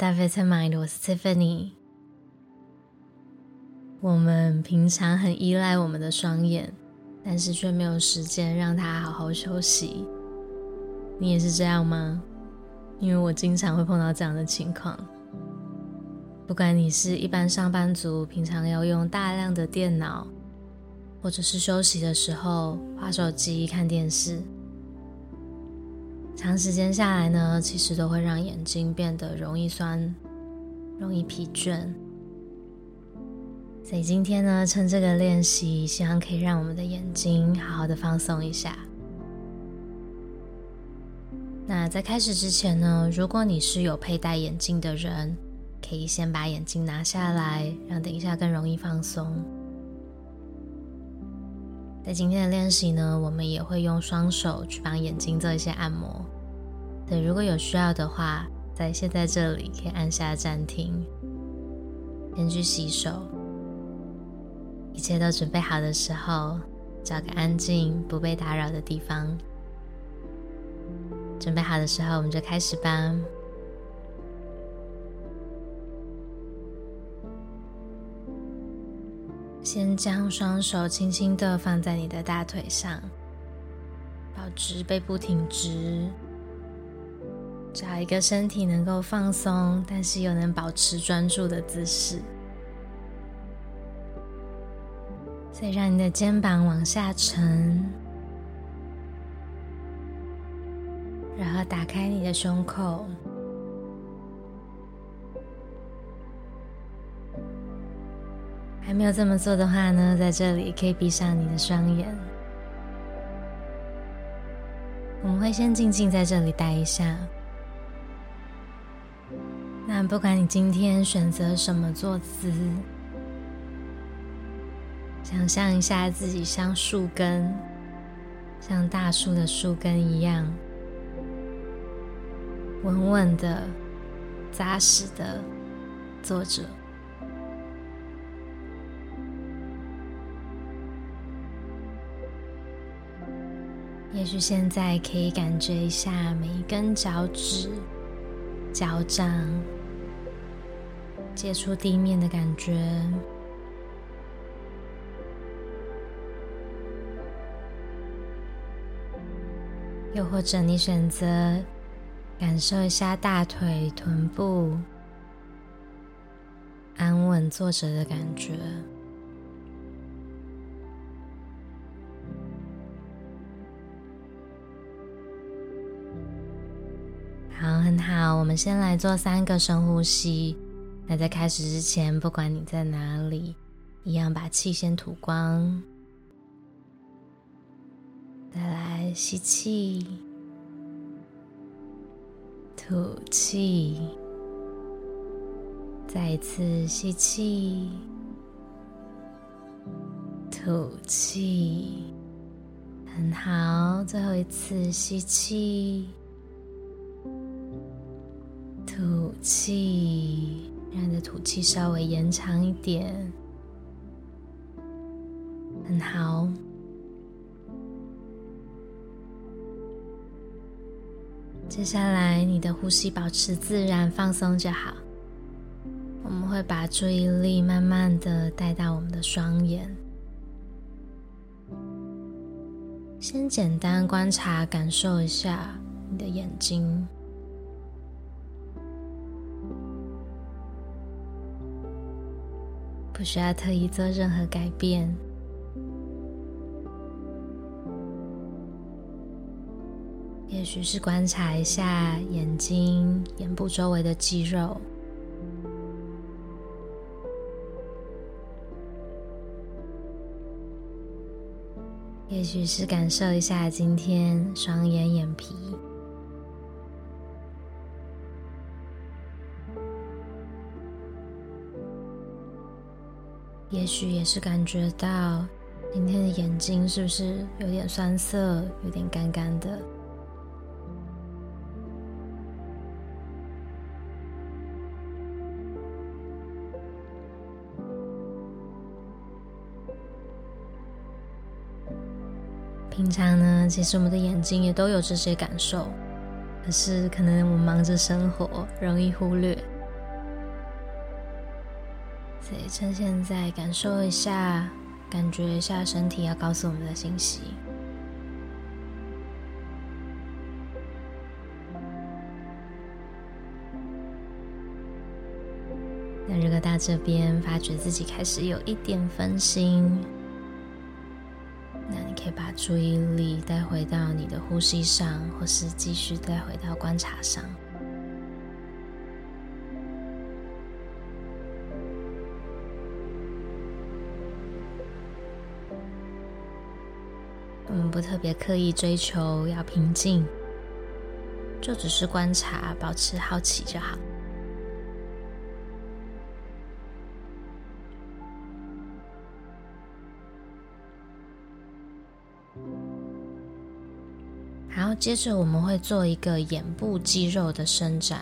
大 Vitamind，我是 Tiffany。我们平常很依赖我们的双眼，但是却没有时间让它好好休息。你也是这样吗？因为我经常会碰到这样的情况。不管你是一般上班族，平常要用大量的电脑，或者是休息的时候滑手机、看电视。长时间下来呢，其实都会让眼睛变得容易酸、容易疲倦。所以今天呢，趁这个练习，希望可以让我们的眼睛好好的放松一下。那在开始之前呢，如果你是有佩戴眼镜的人，可以先把眼镜拿下来，让等一下更容易放松。在今天的练习呢，我们也会用双手去帮眼睛做一些按摩。对，如果有需要的话，在现在这里可以按下暂停，先去洗手。一切都准备好的时候，找个安静、不被打扰的地方。准备好的时候，我们就开始吧。先将双手轻轻的放在你的大腿上，保持背部挺直，找一个身体能够放松，但是又能保持专注的姿势。再让你的肩膀往下沉，然后打开你的胸口。还没有这么做的话呢，在这里可以闭上你的双眼。我们会先静静在这里待一下。那不管你今天选择什么坐姿，想象一下自己像树根，像大树的树根一样，稳稳的、扎实的坐着。也许现在可以感觉一下每一根脚趾、脚掌接触地面的感觉，又或者你选择感受一下大腿、臀部安稳坐着的感觉。好，很好。我们先来做三个深呼吸。那在开始之前，不管你在哪里，一样把气先吐光。再来吸气，吐气。再一次吸气，吐气。很好，最后一次吸气。吐气，让你的吐气稍微延长一点，很好。接下来，你的呼吸保持自然放松就好。我们会把注意力慢慢的带到我们的双眼，先简单观察、感受一下你的眼睛。不需要特意做任何改变，也许是观察一下眼睛、眼部周围的肌肉，也许是感受一下今天双眼眼皮。也许也是感觉到今天的眼睛是不是有点酸涩，有点干干的。平常呢，其实我们的眼睛也都有这些感受，可是可能我们忙着生活，容易忽略。所以趁现在感受一下，感觉一下身体要告诉我们的信息。那如果到这边发觉自己开始有一点分心，那你可以把注意力带回到你的呼吸上，或是继续带回到观察上。我们不特别刻意追求要平静，就只是观察，保持好奇就好。然后接着我们会做一个眼部肌肉的伸展，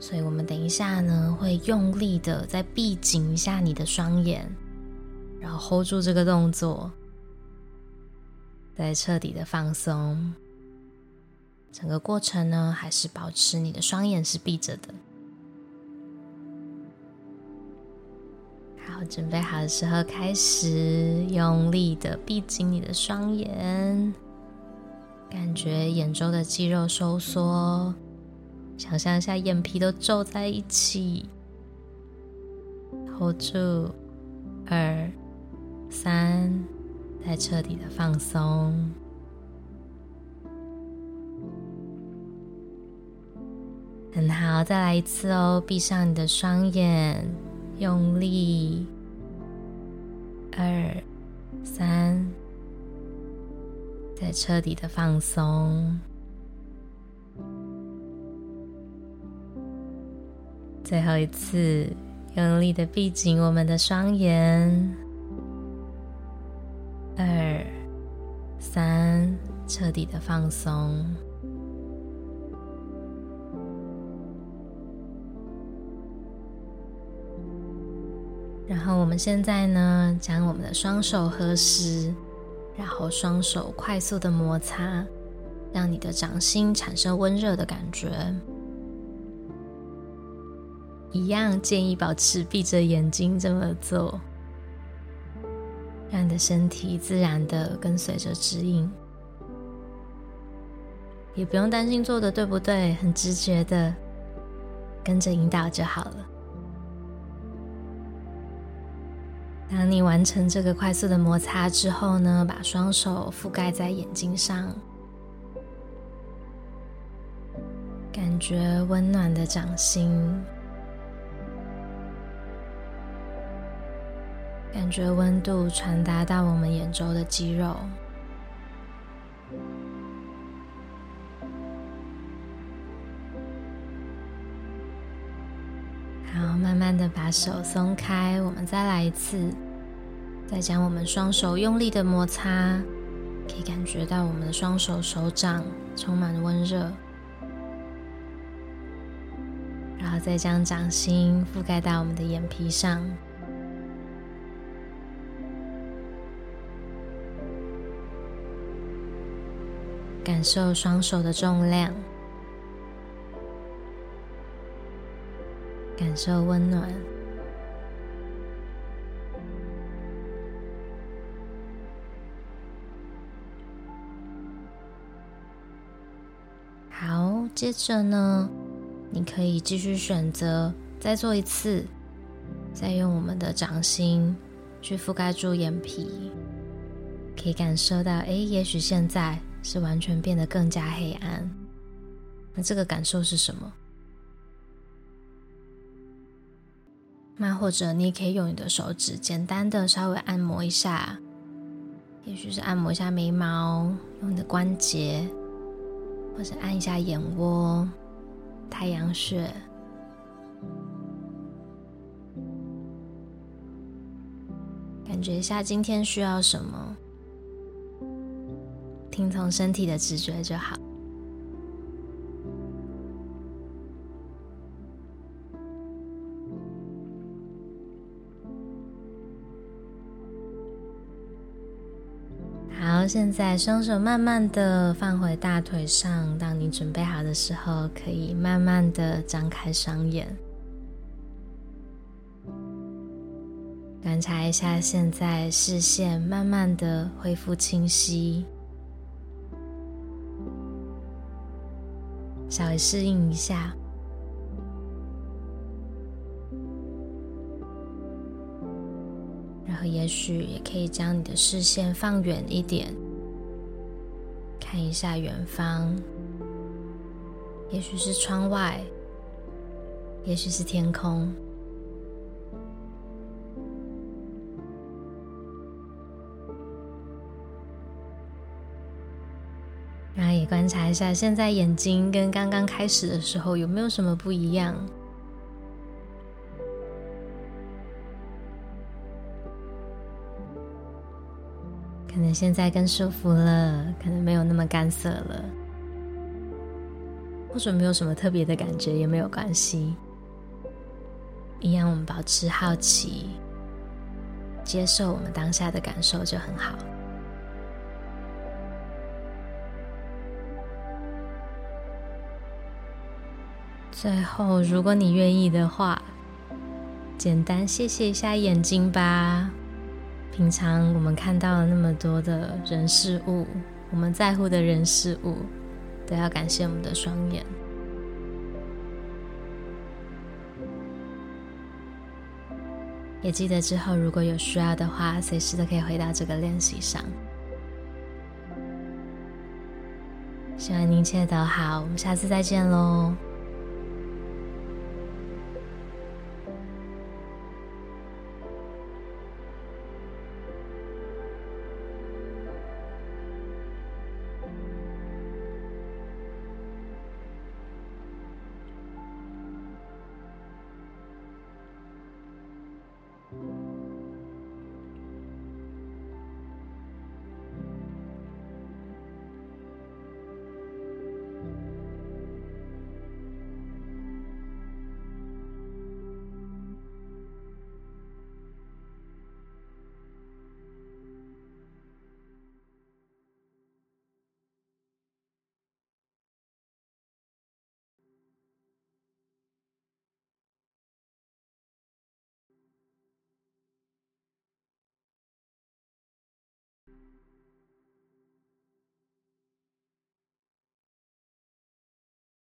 所以我们等一下呢会用力的再闭紧一下你的双眼，然后 hold 住这个动作，再彻底的放松。整个过程呢还是保持你的双眼是闭着的。好，准备好的时候开始用力的闭紧你的双眼。感觉眼周的肌肉收缩，想象一下眼皮都皱在一起。hold 住，二、三，再彻底的放松。很好，再来一次哦！闭上你的双眼，用力，二、三。再彻底的放松，最后一次用力的闭紧我们的双眼，彻底的放松。然后我们现在呢，将我们的双手合十。然后双手快速的摩擦，让你的掌心产生温热的感觉。一样建议保持闭着眼睛这么做，让你的身体自然的跟随着指引，也不用担心做的对不对，很直觉的跟着引导就好了。当你完成这个快速的摩擦之后呢，把双手覆盖在眼睛上，感觉温暖的掌心，感觉温度传达到我们眼周的肌肉。把手松开，我们再来一次，再将我们双手用力的摩擦，可以感觉到我们的双手手掌充满温热，然后再将掌心覆盖到我们的眼皮上，感受双手的重量。感受温暖。好，接着呢，你可以继续选择再做一次，再用我们的掌心去覆盖住眼皮，可以感受到，哎，也许现在是完全变得更加黑暗。那这个感受是什么？那或者你也可以用你的手指简单的稍微按摩一下，也许是按摩一下眉毛，用你的关节，或者按一下眼窝、太阳穴，感觉一下今天需要什么，听从身体的直觉就好。现在双手慢慢的放回大腿上。当你准备好的时候，可以慢慢的张开双眼。观察一下现在视线慢慢的恢复清晰，稍微适应一下，然后也许也可以将你的视线放远一点，看一下远方，也许是窗外，也许是天空。然后也观察一下，现在眼睛跟刚刚开始的时候有没有什么不一样？可能现在更舒服了，可能没有那么干涩了，或者没有什么特别的感觉也没有关系。一样，我们保持好奇，接受我们当下的感受就很好。最后，如果你愿意的话，简单谢谢一下眼睛吧。平常我们看到了那么多的人事物，我们在乎的人事物，都要感谢我们的双眼。也记得之后如果有需要的话，随时都可以回到这个练习上。希望您一切都好，我们下次再见喽。